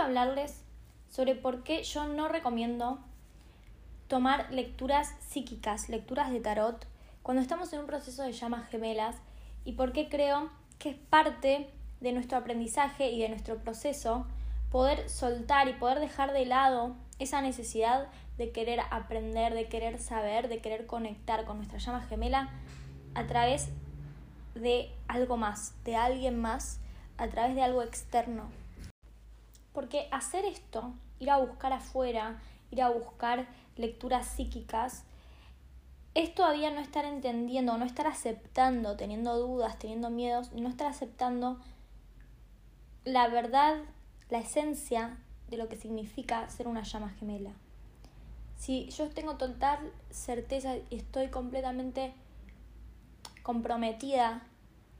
hablarles sobre por qué yo no recomiendo tomar lecturas psíquicas, lecturas de tarot, cuando estamos en un proceso de llamas gemelas y por qué creo que es parte de nuestro aprendizaje y de nuestro proceso poder soltar y poder dejar de lado esa necesidad de querer aprender, de querer saber, de querer conectar con nuestra llama gemela a través de algo más, de alguien más, a través de algo externo. Porque hacer esto, ir a buscar afuera, ir a buscar lecturas psíquicas, es todavía no estar entendiendo, no estar aceptando, teniendo dudas, teniendo miedos, no estar aceptando la verdad, la esencia de lo que significa ser una llama gemela. Si yo tengo total certeza y estoy completamente comprometida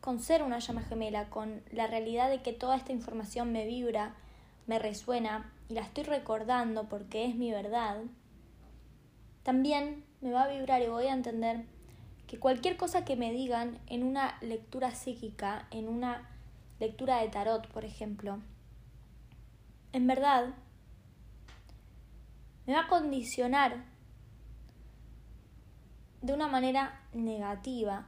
con ser una llama gemela, con la realidad de que toda esta información me vibra, me resuena y la estoy recordando porque es mi verdad, también me va a vibrar y voy a entender que cualquier cosa que me digan en una lectura psíquica, en una lectura de tarot, por ejemplo, en verdad me va a condicionar de una manera negativa,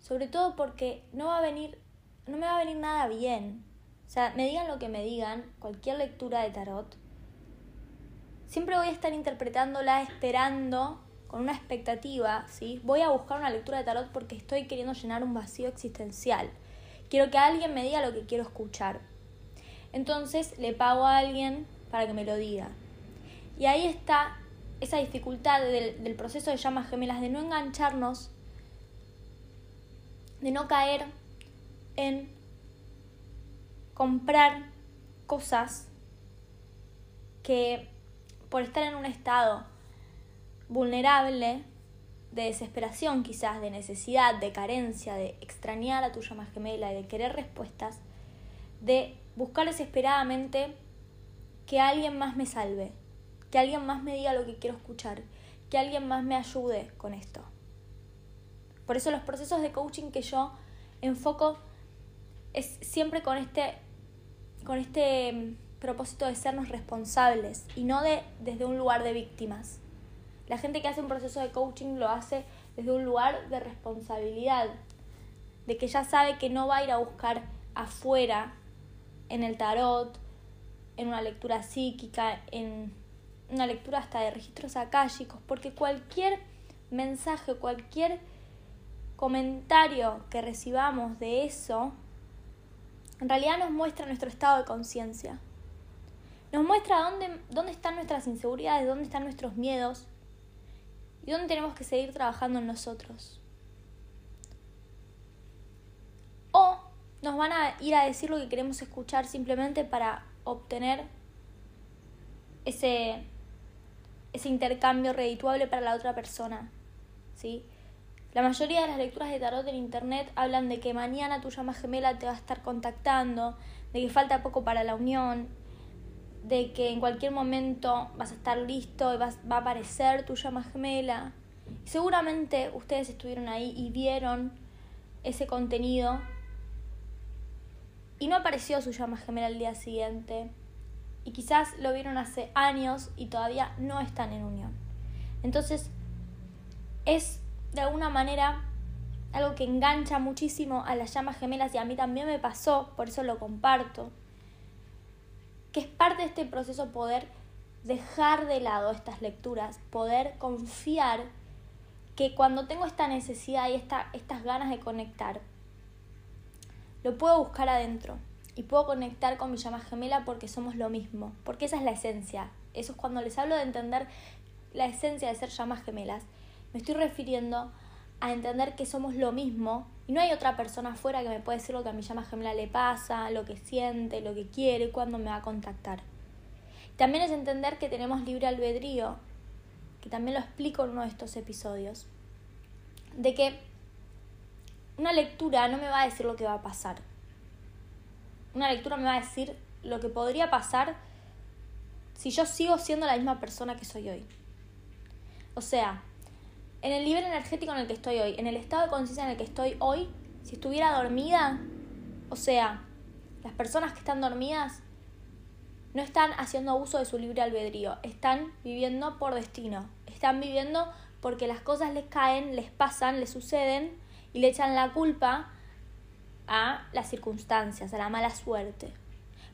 sobre todo porque no va a venir, no me va a venir nada bien. O sea, me digan lo que me digan, cualquier lectura de tarot, siempre voy a estar interpretándola esperando con una expectativa, ¿sí? Voy a buscar una lectura de tarot porque estoy queriendo llenar un vacío existencial. Quiero que alguien me diga lo que quiero escuchar. Entonces le pago a alguien para que me lo diga. Y ahí está esa dificultad del, del proceso de llamas gemelas, de no engancharnos, de no caer en comprar cosas que por estar en un estado vulnerable, de desesperación quizás, de necesidad, de carencia, de extrañar a tu llama gemela de querer respuestas, de buscar desesperadamente que alguien más me salve, que alguien más me diga lo que quiero escuchar, que alguien más me ayude con esto. Por eso los procesos de coaching que yo enfoco es siempre con este, con este mm, propósito de sernos responsables y no de, desde un lugar de víctimas. La gente que hace un proceso de coaching lo hace desde un lugar de responsabilidad, de que ya sabe que no va a ir a buscar afuera, en el tarot, en una lectura psíquica, en una lectura hasta de registros akáshicos, porque cualquier mensaje, cualquier comentario que recibamos de eso, en realidad nos muestra nuestro estado de conciencia. Nos muestra dónde, dónde están nuestras inseguridades, dónde están nuestros miedos, y dónde tenemos que seguir trabajando en nosotros. O nos van a ir a decir lo que queremos escuchar simplemente para obtener ese, ese intercambio redituable para la otra persona. ¿sí? La mayoría de las lecturas de tarot en internet hablan de que mañana tu llama gemela te va a estar contactando, de que falta poco para la unión, de que en cualquier momento vas a estar listo y vas, va a aparecer tu llama gemela. seguramente ustedes estuvieron ahí y vieron ese contenido y no apareció su llama gemela al día siguiente. Y quizás lo vieron hace años y todavía no están en unión. Entonces, es de alguna manera algo que engancha muchísimo a las llamas gemelas y a mí también me pasó, por eso lo comparto que es parte de este proceso poder dejar de lado estas lecturas, poder confiar que cuando tengo esta necesidad y esta, estas ganas de conectar, lo puedo buscar adentro y puedo conectar con mi llama gemela porque somos lo mismo, porque esa es la esencia. Eso es cuando les hablo de entender la esencia de ser llamas gemelas. Me estoy refiriendo a entender que somos lo mismo y no hay otra persona afuera que me pueda decir lo que a mi llama gemela le pasa, lo que siente, lo que quiere, cuándo me va a contactar. También es entender que tenemos libre albedrío, que también lo explico en uno de estos episodios, de que una lectura no me va a decir lo que va a pasar. Una lectura me va a decir lo que podría pasar si yo sigo siendo la misma persona que soy hoy. O sea, en el nivel energético en el que estoy hoy, en el estado de conciencia en el que estoy hoy, si estuviera dormida, o sea, las personas que están dormidas no están haciendo uso de su libre albedrío, están viviendo por destino, están viviendo porque las cosas les caen, les pasan, les suceden y le echan la culpa a las circunstancias, a la mala suerte.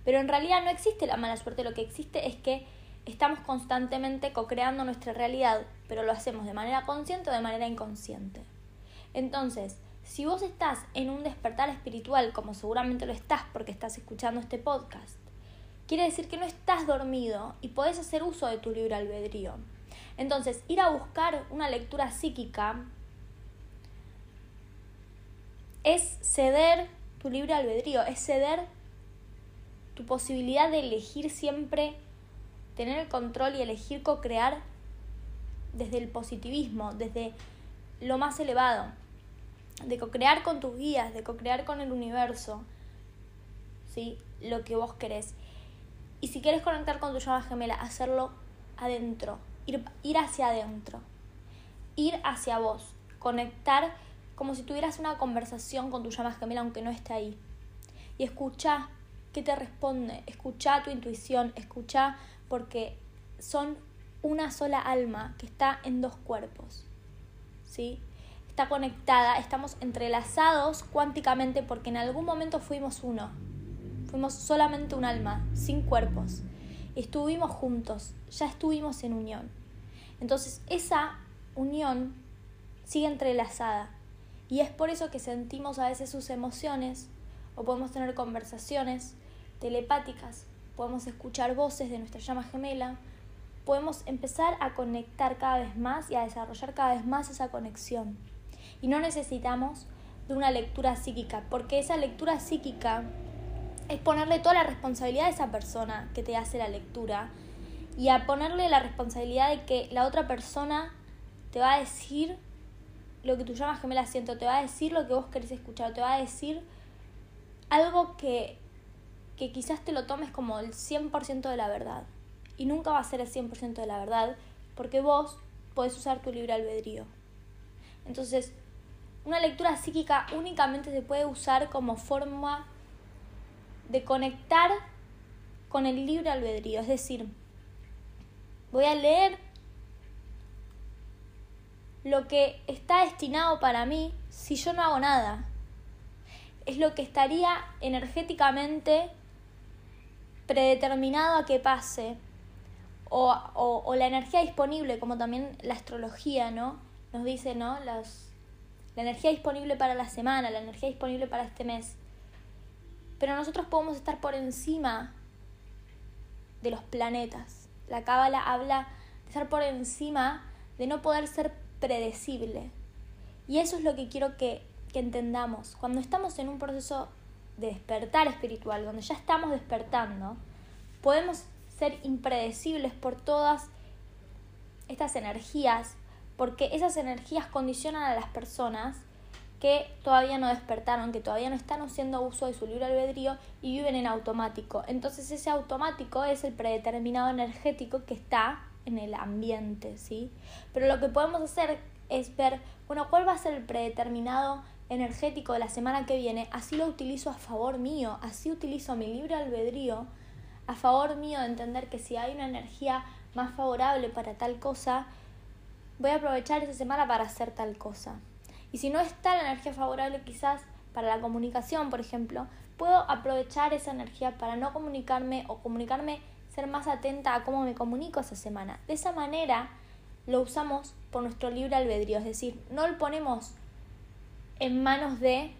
Pero en realidad no existe la mala suerte, lo que existe es que estamos constantemente co-creando nuestra realidad, pero lo hacemos de manera consciente o de manera inconsciente. Entonces, si vos estás en un despertar espiritual, como seguramente lo estás porque estás escuchando este podcast, quiere decir que no estás dormido y podés hacer uso de tu libre albedrío. Entonces, ir a buscar una lectura psíquica es ceder tu libre albedrío, es ceder tu posibilidad de elegir siempre, tener el control y elegir co-crear desde el positivismo, desde lo más elevado, de co-crear con tus guías, de co-crear con el universo, ¿sí? lo que vos querés. Y si quieres conectar con tu llama gemela, hacerlo adentro, ir, ir hacia adentro, ir hacia vos, conectar como si tuvieras una conversación con tu llama gemela aunque no esté ahí. Y escucha qué te responde, escucha tu intuición, escucha porque son una sola alma que está en dos cuerpos. ¿Sí? Está conectada, estamos entrelazados cuánticamente porque en algún momento fuimos uno. Fuimos solamente un alma, sin cuerpos. Estuvimos juntos, ya estuvimos en unión. Entonces esa unión sigue entrelazada. Y es por eso que sentimos a veces sus emociones o podemos tener conversaciones telepáticas, podemos escuchar voces de nuestra llama gemela, podemos empezar a conectar cada vez más y a desarrollar cada vez más esa conexión. Y no necesitamos de una lectura psíquica, porque esa lectura psíquica es ponerle toda la responsabilidad a esa persona que te hace la lectura y a ponerle la responsabilidad de que la otra persona te va a decir lo que tu llama gemela siento, te va a decir lo que vos querés escuchar, te va a decir algo que, que quizás te lo tomes como el 100% de la verdad. Y nunca va a ser el 100% de la verdad, porque vos podés usar tu libre albedrío. Entonces, una lectura psíquica únicamente se puede usar como forma de conectar con el libre albedrío. Es decir, voy a leer lo que está destinado para mí si yo no hago nada. Es lo que estaría energéticamente predeterminado a que pase. O, o, la energía disponible, como también la astrología, ¿no? Nos dice, ¿no? Las, la energía disponible para la semana, la energía disponible para este mes. Pero nosotros podemos estar por encima de los planetas. La cábala habla de estar por encima, de no poder ser predecible. Y eso es lo que quiero que, que entendamos. Cuando estamos en un proceso de despertar espiritual, donde ya estamos despertando, podemos ser impredecibles por todas estas energías, porque esas energías condicionan a las personas que todavía no despertaron, que todavía no están haciendo uso de su libre albedrío y viven en automático. Entonces ese automático es el predeterminado energético que está en el ambiente, ¿sí? Pero lo que podemos hacer es ver, bueno, cuál va a ser el predeterminado energético de la semana que viene, así lo utilizo a favor mío, así utilizo mi libre albedrío a favor mío de entender que si hay una energía más favorable para tal cosa, voy a aprovechar esa semana para hacer tal cosa. Y si no está la energía favorable quizás para la comunicación, por ejemplo, puedo aprovechar esa energía para no comunicarme o comunicarme ser más atenta a cómo me comunico esa semana. De esa manera lo usamos por nuestro libre albedrío, es decir, no lo ponemos en manos de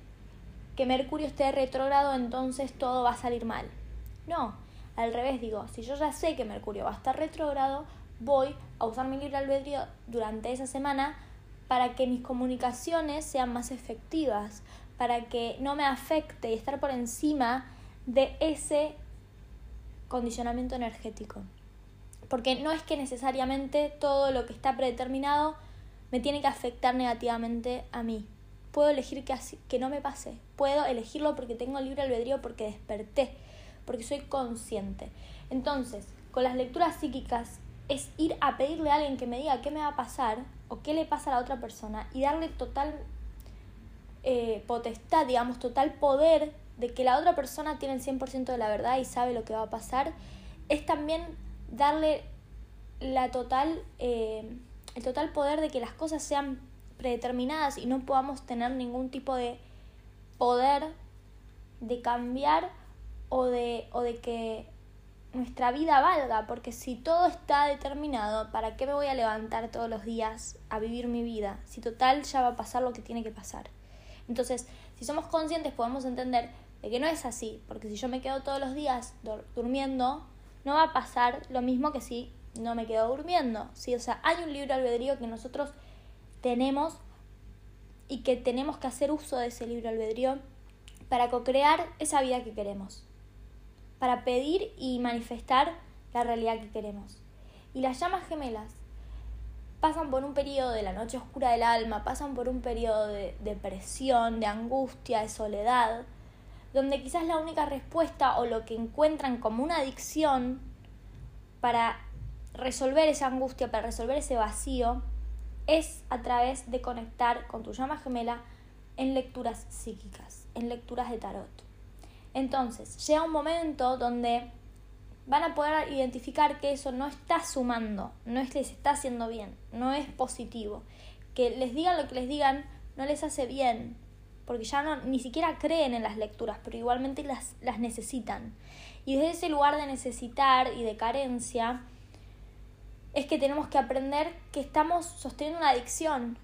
que Mercurio esté retrógrado, entonces todo va a salir mal. No, al revés digo, si yo ya sé que Mercurio va a estar retrógrado, voy a usar mi libre albedrío durante esa semana para que mis comunicaciones sean más efectivas, para que no me afecte y estar por encima de ese condicionamiento energético. Porque no es que necesariamente todo lo que está predeterminado me tiene que afectar negativamente a mí. Puedo elegir que, así, que no me pase. Puedo elegirlo porque tengo libre albedrío, porque desperté, porque soy consciente. Entonces, con las lecturas psíquicas es ir a pedirle a alguien que me diga qué me va a pasar o qué le pasa a la otra persona y darle total eh, potestad, digamos, total poder de que la otra persona tiene el 100% de la verdad y sabe lo que va a pasar es también darle la total, eh, el total poder de que las cosas sean predeterminadas y no podamos tener ningún tipo de poder de cambiar o de, o de que nuestra vida valga, porque si todo está determinado, ¿para qué me voy a levantar todos los días a vivir mi vida? Si total ya va a pasar lo que tiene que pasar. Entonces, si somos conscientes podemos entender de que no es así, porque si yo me quedo todos los días durmiendo, no va a pasar lo mismo que si no me quedo durmiendo. ¿sí? O sea, hay un libre albedrío que nosotros tenemos y que tenemos que hacer uso de ese libre albedrío para co-crear esa vida que queremos, para pedir y manifestar la realidad que queremos. Y las llamas gemelas pasan por un periodo de la noche oscura del alma, pasan por un periodo de depresión, de angustia, de soledad, donde quizás la única respuesta o lo que encuentran como una adicción para resolver esa angustia, para resolver ese vacío, es a través de conectar con tu llama gemela en lecturas psíquicas, en lecturas de tarot. Entonces, llega un momento donde van a poder identificar que eso no está sumando, no es, les está haciendo bien, no es positivo. Que les digan lo que les digan no les hace bien, porque ya no, ni siquiera creen en las lecturas, pero igualmente las, las necesitan. Y desde ese lugar de necesitar y de carencia, es que tenemos que aprender que estamos sosteniendo una adicción,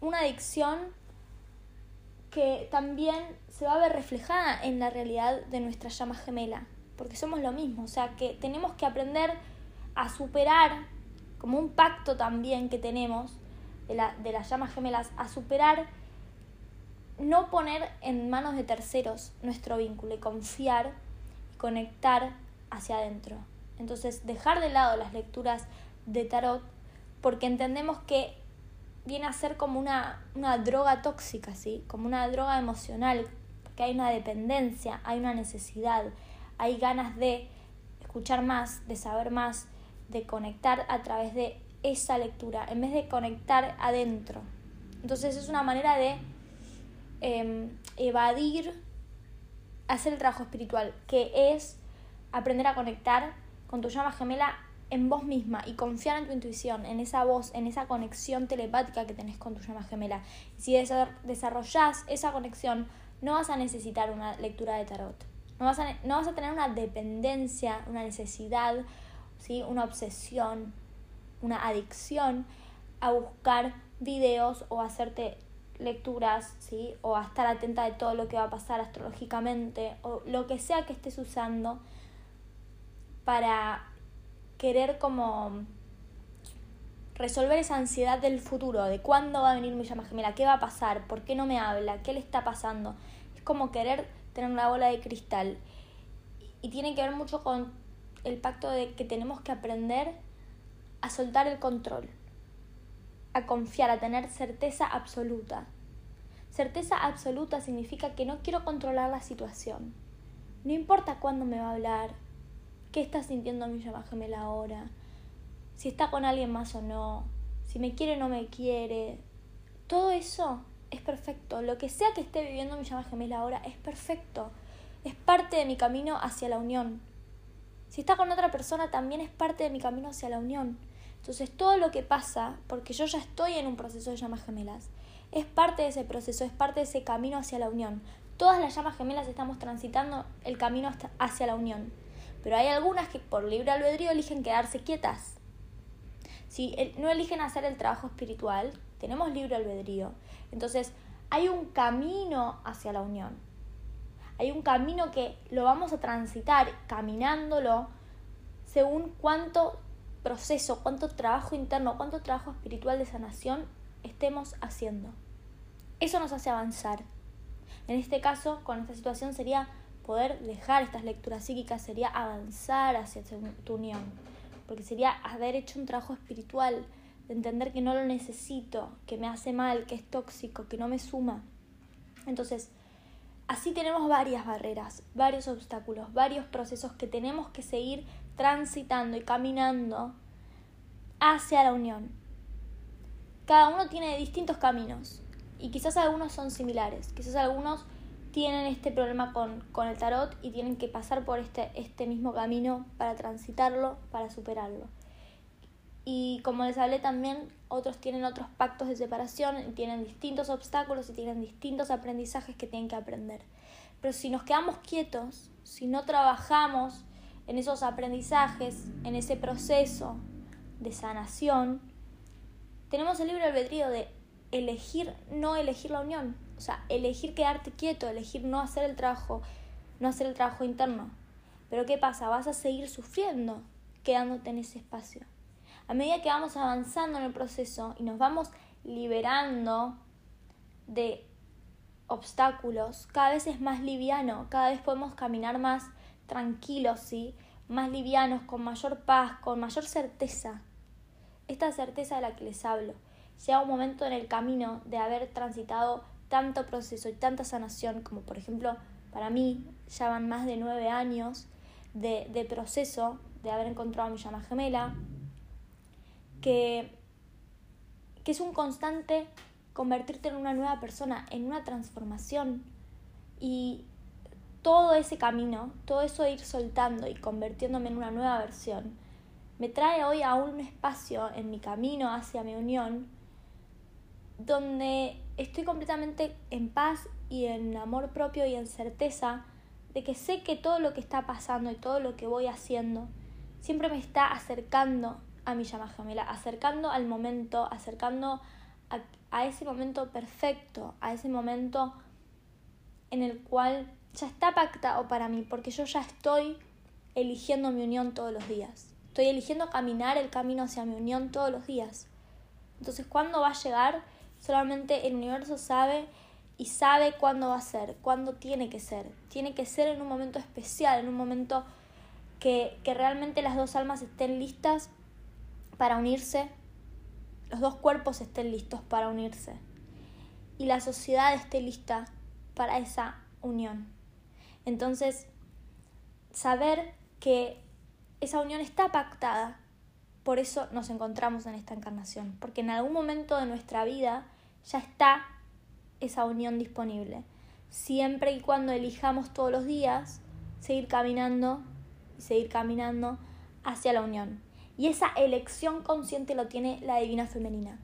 una adicción que también se va a ver reflejada en la realidad de nuestra llama gemela, porque somos lo mismo, o sea que tenemos que aprender a superar, como un pacto también que tenemos de, la, de las llamas gemelas, a superar, no poner en manos de terceros nuestro vínculo y confiar y conectar hacia adentro. Entonces, dejar de lado las lecturas de tarot porque entendemos que viene a ser como una, una droga tóxica, ¿sí? Como una droga emocional, porque hay una dependencia, hay una necesidad, hay ganas de escuchar más, de saber más, de conectar a través de esa lectura, en vez de conectar adentro. Entonces es una manera de em, evadir, hacer el trabajo espiritual, que es aprender a conectar con tu llama gemela en vos misma y confiar en tu intuición, en esa voz, en esa conexión telepática que tenés con tu llama gemela. si desarrollás esa conexión, no vas a necesitar una lectura de tarot. No vas a, no vas a tener una dependencia, una necesidad, ¿sí? una obsesión, una adicción a buscar videos o hacerte lecturas, ¿sí? o a estar atenta de todo lo que va a pasar astrológicamente, o lo que sea que estés usando para querer como resolver esa ansiedad del futuro, de cuándo va a venir mi llama gemela, qué va a pasar, por qué no me habla, qué le está pasando. Es como querer tener una bola de cristal. Y tiene que ver mucho con el pacto de que tenemos que aprender a soltar el control, a confiar, a tener certeza absoluta. Certeza absoluta significa que no quiero controlar la situación. No importa cuándo me va a hablar, qué está sintiendo mi llama gemela ahora, si está con alguien más o no, si me quiere o no me quiere. Todo eso es perfecto. Lo que sea que esté viviendo mi llama gemela ahora es perfecto. Es parte de mi camino hacia la unión. Si está con otra persona también es parte de mi camino hacia la unión. Entonces todo lo que pasa, porque yo ya estoy en un proceso de llamas gemelas, es parte de ese proceso, es parte de ese camino hacia la unión. Todas las llamas gemelas estamos transitando el camino hacia la unión pero hay algunas que por libre albedrío eligen quedarse quietas. Si no eligen hacer el trabajo espiritual, tenemos libre albedrío. Entonces, hay un camino hacia la unión. Hay un camino que lo vamos a transitar caminándolo según cuánto proceso, cuánto trabajo interno, cuánto trabajo espiritual de sanación estemos haciendo. Eso nos hace avanzar. En este caso, con esta situación sería poder dejar estas lecturas psíquicas sería avanzar hacia tu unión, porque sería haber hecho un trabajo espiritual, de entender que no lo necesito, que me hace mal, que es tóxico, que no me suma. Entonces, así tenemos varias barreras, varios obstáculos, varios procesos que tenemos que seguir transitando y caminando hacia la unión. Cada uno tiene distintos caminos y quizás algunos son similares, quizás algunos tienen este problema con, con, el tarot y tienen que pasar por este, este mismo camino para transitarlo, para superarlo. Y como les hablé también, otros tienen otros pactos de separación, tienen distintos obstáculos y tienen distintos aprendizajes que tienen que aprender. Pero si nos quedamos quietos, si no trabajamos en esos aprendizajes, en ese proceso de sanación, tenemos el libre albedrío de elegir no elegir la unión, o sea, elegir quedarte quieto, elegir no hacer el trabajo, no hacer el trabajo interno. Pero ¿qué pasa? Vas a seguir sufriendo quedándote en ese espacio. A medida que vamos avanzando en el proceso y nos vamos liberando de obstáculos, cada vez es más liviano, cada vez podemos caminar más tranquilos, ¿sí? más livianos, con mayor paz, con mayor certeza. Esta certeza de la que les hablo. Llega un momento en el camino de haber transitado tanto proceso y tanta sanación, como por ejemplo para mí ya van más de nueve años de, de proceso, de haber encontrado a mi llama gemela, que, que es un constante convertirte en una nueva persona, en una transformación. Y todo ese camino, todo eso ir soltando y convirtiéndome en una nueva versión, me trae hoy a un espacio en mi camino hacia mi unión donde estoy completamente en paz y en amor propio y en certeza de que sé que todo lo que está pasando y todo lo que voy haciendo siempre me está acercando a mi llama gemela, acercando al momento, acercando a, a ese momento perfecto, a ese momento en el cual ya está pactado para mí, porque yo ya estoy eligiendo mi unión todos los días. Estoy eligiendo caminar el camino hacia mi unión todos los días. Entonces, ¿cuándo va a llegar? Solamente el universo sabe y sabe cuándo va a ser, cuándo tiene que ser. Tiene que ser en un momento especial, en un momento que, que realmente las dos almas estén listas para unirse, los dos cuerpos estén listos para unirse y la sociedad esté lista para esa unión. Entonces, saber que esa unión está pactada, por eso nos encontramos en esta encarnación, porque en algún momento de nuestra vida ya está esa unión disponible, siempre y cuando elijamos todos los días seguir caminando y seguir caminando hacia la unión. Y esa elección consciente lo tiene la divina femenina.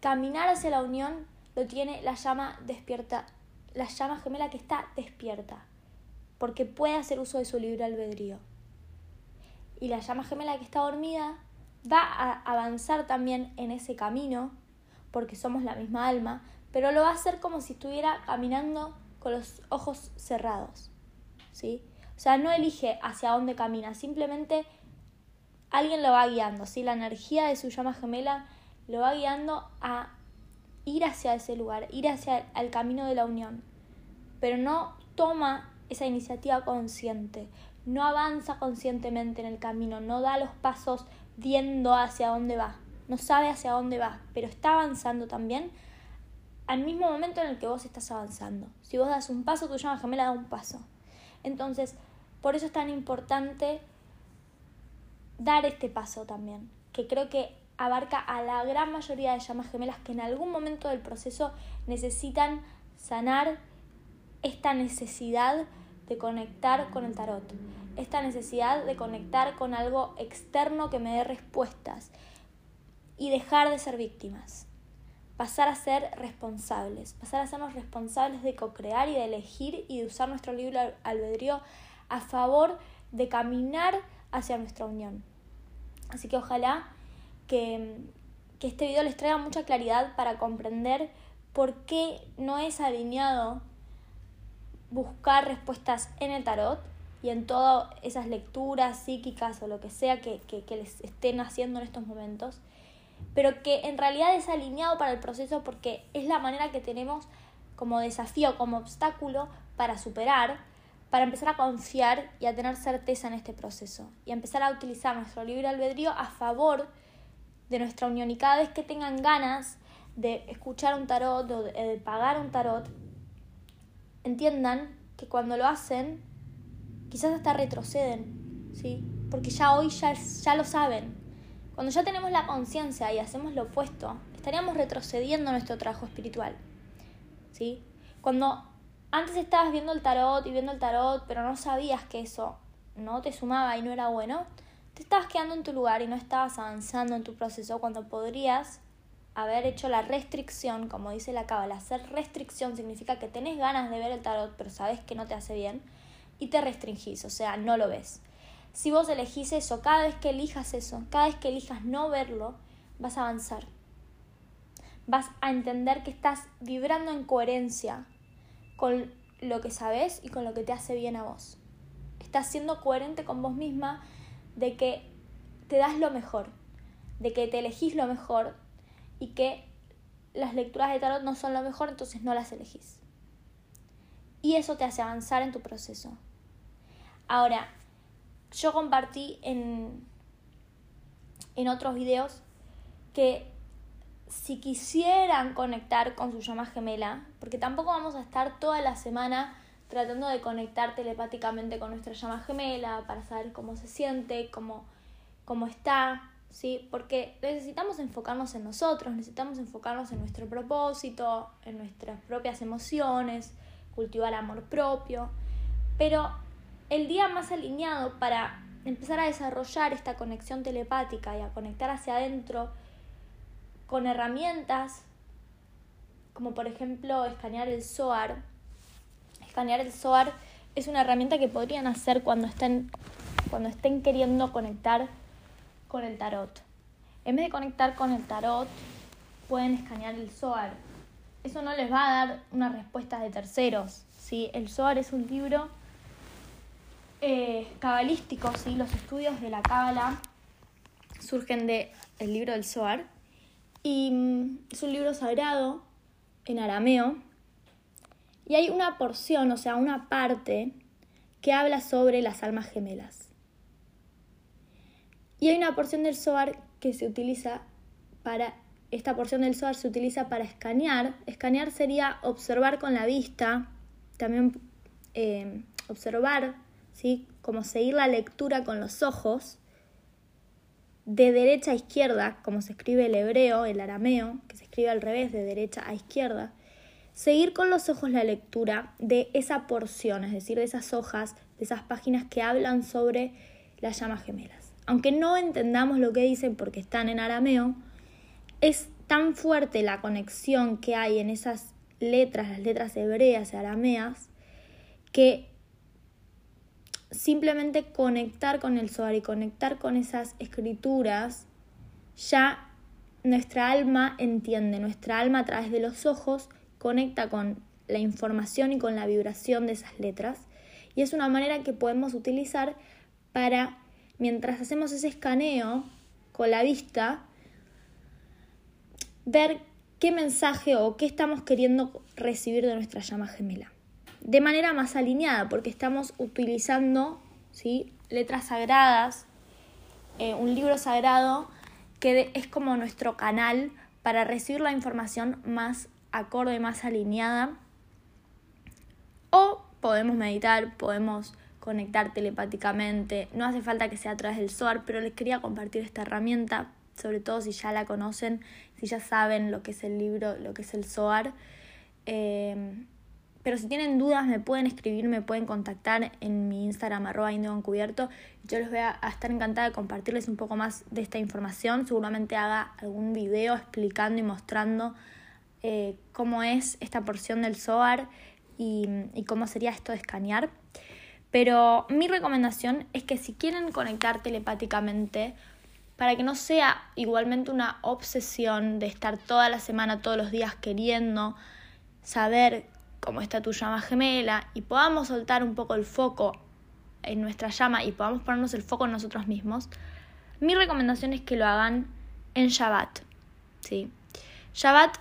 Caminar hacia la unión lo tiene la llama despierta la llama gemela que está despierta, porque puede hacer uso de su libre albedrío. Y la llama gemela que está dormida va a avanzar también en ese camino, porque somos la misma alma, pero lo va a hacer como si estuviera caminando con los ojos cerrados. ¿Sí? O sea, no elige hacia dónde camina, simplemente alguien lo va guiando, ¿sí? La energía de su llama gemela lo va guiando a ir hacia ese lugar, ir hacia el camino de la unión, pero no toma esa iniciativa consciente, no avanza conscientemente en el camino, no da los pasos viendo hacia dónde va, no sabe hacia dónde va, pero está avanzando también al mismo momento en el que vos estás avanzando. Si vos das un paso, tu llama gemela da un paso. Entonces, por eso es tan importante dar este paso también, que creo que abarca a la gran mayoría de llamas gemelas que en algún momento del proceso necesitan sanar esta necesidad de conectar con el tarot, esta necesidad de conectar con algo externo que me dé respuestas y dejar de ser víctimas, pasar a ser responsables, pasar a sernos responsables de co-crear y de elegir y de usar nuestro libre albedrío a favor de caminar hacia nuestra unión. Así que ojalá que, este video les traiga mucha claridad para comprender por qué no es alineado buscar respuestas en el tarot y en todas esas lecturas psíquicas o lo que sea que, que, les estén haciendo en estos momentos, pero que en realidad es alineado para el proceso porque es la manera que tenemos como desafío, como obstáculo para superar, para empezar a confiar y a tener certeza en este proceso y empezar a utilizar nuestro libre albedrío a favor de nuestra unión y cada vez que tengan ganas de escuchar un tarot o de, pagar un tarot, entiendan que cuando lo hacen, quizás hasta retroceden, ¿sí? Porque ya hoy ya, ya lo saben. Cuando ya tenemos la conciencia y hacemos lo opuesto, estaríamos retrocediendo nuestro trabajo espiritual, ¿sí? Cuando antes estabas viendo el tarot y viendo el tarot, pero no sabías que eso no te sumaba y no era bueno, te estabas quedando en tu lugar y no estabas avanzando en tu proceso cuando podrías haber hecho la restricción, como dice la cábala, hacer restricción significa que tenés ganas de ver el tarot, pero sabes que no te hace bien y te restringís, o sea, no lo ves. Si vos elegís eso, cada vez que elijas eso, cada vez que elijas no verlo, vas a avanzar. Vas a entender que estás vibrando en coherencia con lo que sabes y con lo que te hace bien a vos. Estás siendo coherente con vos misma de que te das lo mejor, de que te elegís lo mejor y que las lecturas de tarot no son lo mejor, entonces no las elegís. Y eso te hace avanzar en tu proceso. Ahora, yo compartí en, en otros videos que si quisieran conectar con su llama gemela, porque tampoco vamos a estar toda la semana tratando de conectar telepáticamente con nuestra llama gemela para saber cómo se siente, cómo, cómo está, ¿sí? Porque necesitamos enfocarnos en nosotros, necesitamos enfocarnos en nuestro propósito, en nuestras propias emociones, cultivar amor propio, pero el día más alineado para empezar a desarrollar esta conexión telepática y a conectar hacia adentro con herramientas como por ejemplo escanear el SOAR. Escanear el SOAR es una herramienta que podrían hacer cuando estén, cuando estén queriendo conectar con el tarot. En vez de conectar con el tarot, pueden escanear el SOAR. Eso no les va a dar una respuesta de terceros. ¿sí? El SOAR es un libro eh, cabalístico, ¿sí? los estudios de la cábala surgen del el libro del SOAR y mm, es un libro sagrado en arameo. Y hay una porción, o sea, una parte que habla sobre las almas gemelas. Y hay una porción del Zohar que se utiliza para, esta porción del Zohar se utiliza para escanear. Escanear sería observar con la vista, también eh, observar, ¿sí? como seguir la lectura con los ojos de derecha a izquierda, como se escribe el hebreo, el arameo, que se escribe al revés, de derecha a izquierda, seguir con los ojos la lectura de esa porción, es decir, de esas hojas, de esas páginas que hablan sobre las llamas gemelas. Aunque no entendamos lo que dicen porque están en arameo, es tan fuerte la conexión que hay en esas letras, las letras hebreas y arameas, que simplemente conectar con el Zohar y conectar con esas escrituras, ya nuestra alma entiende, nuestra alma a través de los ojos conecta con la información y con la vibración de esas letras. Y es una manera que podemos utilizar para, mientras hacemos ese escaneo con la vista, ver qué mensaje o qué estamos queriendo recibir de nuestra llama gemela de manera más alineada, porque estamos utilizando ¿sí? letras sagradas, eh, un libro sagrado que es como nuestro canal para recibir la información más acorde, más alineada. O podemos meditar, podemos conectar telepáticamente, no hace falta que sea a través del SOAR, pero les quería compartir esta herramienta, sobre todo si ya la conocen, si ya saben lo que es el libro, lo que es el SOAR. Eh, pero si tienen dudas me pueden escribir, me pueden contactar en mi Instagram arroba encubierto. Yo les voy a, estar encantada de compartirles un poco más de esta información. Seguramente haga algún video explicando y mostrando eh, cómo es esta porción del SOAR y, y cómo sería esto de escanear. Pero mi recomendación es que si quieren conectar telepáticamente, para que no sea igualmente una obsesión de estar toda la semana, todos los días queriendo saber cómo está tu llama gemela y podamos soltar un poco el foco en nuestra llama y podamos ponernos el foco en nosotros mismos, mi recomendación es que lo hagan en Shabbat. ¿sí? Shabbat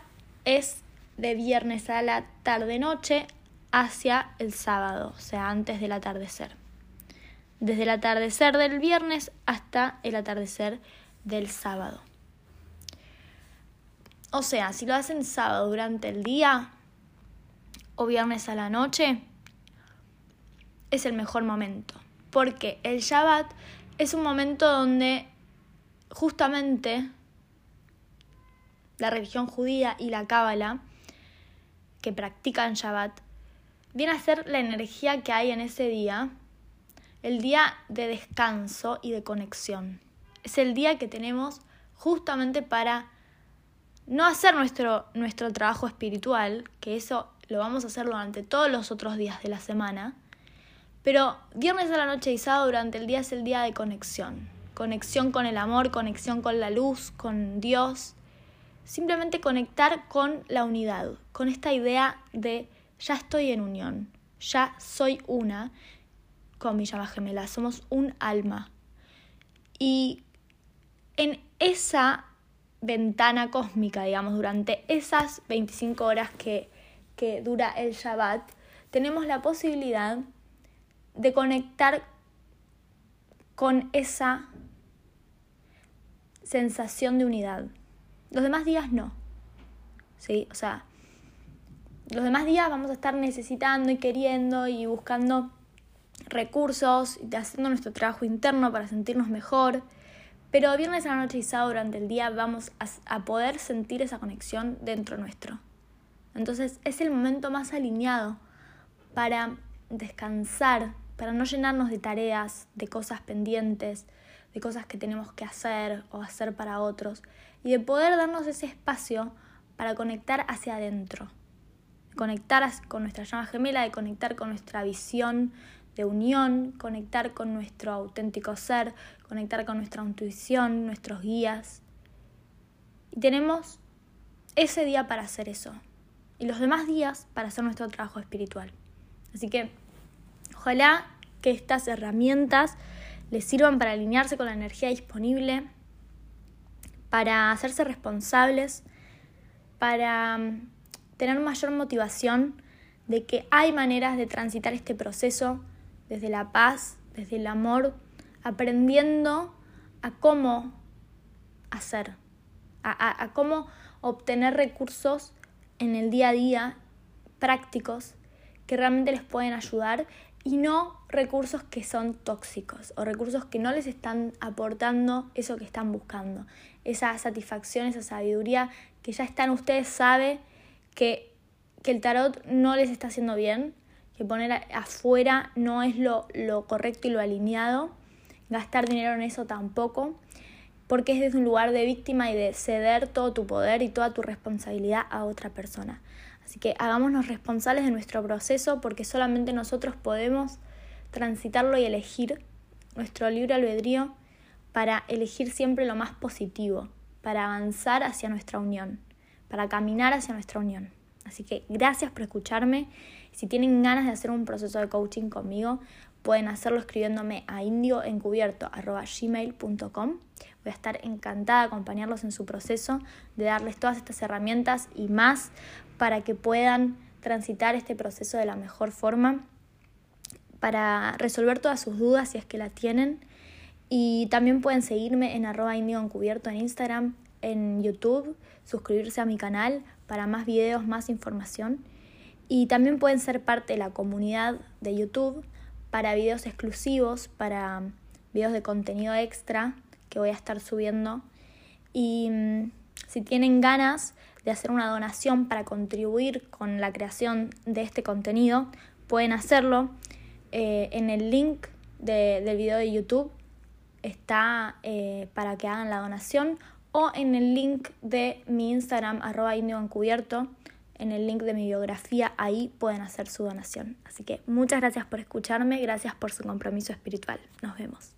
es de viernes a la tarde-noche hacia el sábado, o sea, antes del atardecer. Desde el atardecer del viernes hasta el atardecer del sábado. O sea, si lo hacen sábado durante el día, o viernes a la noche, es el mejor momento. Porque el Shabbat es un momento donde justamente la religión judía y la Cábala, que practican Shabbat, viene a ser la energía que hay en ese día, el día de descanso y de conexión. Es el día que tenemos justamente para no hacer nuestro, nuestro trabajo espiritual, que eso lo vamos a hacer durante todos los otros días de la semana, pero viernes a la noche y sábado durante el día es el día de conexión. Conexión con el amor, conexión con la luz, con Dios. Simplemente conectar con la unidad, con esta idea de ya estoy en unión, ya soy una con mi llama gemela, somos un alma. Y en esa ventana cósmica, digamos, durante esas 25 horas que, que dura el Shabbat, tenemos la posibilidad de conectar con esa sensación de unidad. Los demás días no. ¿Sí? O sea, los demás días vamos a estar necesitando y queriendo y buscando recursos y haciendo nuestro trabajo interno para sentirnos mejor. Pero viernes a la noche y sábado durante el día vamos a, a, poder sentir esa conexión dentro nuestro. Entonces es el momento más alineado para descansar, para no llenarnos de tareas, de cosas pendientes, de cosas que tenemos que hacer o hacer para otros, y de poder darnos ese espacio para conectar hacia adentro conectar con nuestra llama gemela, de conectar con nuestra visión de unión, conectar con nuestro auténtico ser, conectar con nuestra intuición, nuestros guías. Y tenemos ese día para hacer eso. Y los demás días para hacer nuestro trabajo espiritual. Así que ojalá que estas herramientas les sirvan para alinearse con la energía disponible, para hacerse responsables, para tener mayor motivación de que hay maneras de transitar este proceso desde la paz, desde el amor, aprendiendo a cómo hacer, a, cómo obtener recursos en el día a día prácticos que realmente les pueden ayudar y no recursos que son tóxicos o recursos que no les están aportando eso que están buscando, esa satisfacción, esa sabiduría que ya está en ustedes, sabe que, que el tarot no les está haciendo bien, que poner afuera no es lo, lo correcto y lo alineado, gastar dinero en eso tampoco, porque es desde un lugar de víctima y de ceder todo tu poder y toda tu responsabilidad a otra persona. Así que hagámonos responsables de nuestro proceso porque solamente nosotros podemos transitarlo y elegir nuestro libre albedrío para elegir siempre lo más positivo, para avanzar hacia nuestra unión para caminar hacia nuestra unión. Así que gracias por escucharme. Si tienen ganas de hacer un proceso de coaching conmigo, pueden hacerlo escribiéndome a indioencubierto.gmail.com. Voy a estar encantada de acompañarlos en su proceso, de darles todas estas herramientas y más para que puedan transitar este proceso de la mejor forma, para resolver todas sus dudas si es que la tienen. Y también pueden seguirme en arroba indioencubierto en Instagram, en YouTube, suscribirse a mi canal para más videos, más información. Y también pueden ser parte de la comunidad de YouTube para videos exclusivos, para videos de contenido extra que voy a estar subiendo. Y mm, si tienen ganas de hacer una donación para contribuir con la creación de este contenido, pueden hacerlo. Eh, en el link del video de YouTube está eh, para que hagan la donación o en el link de mi Instagram, arroba encubierto, en el link de mi biografía, ahí pueden hacer su donación. Así que muchas gracias por escucharme, gracias por su compromiso espiritual. Nos vemos.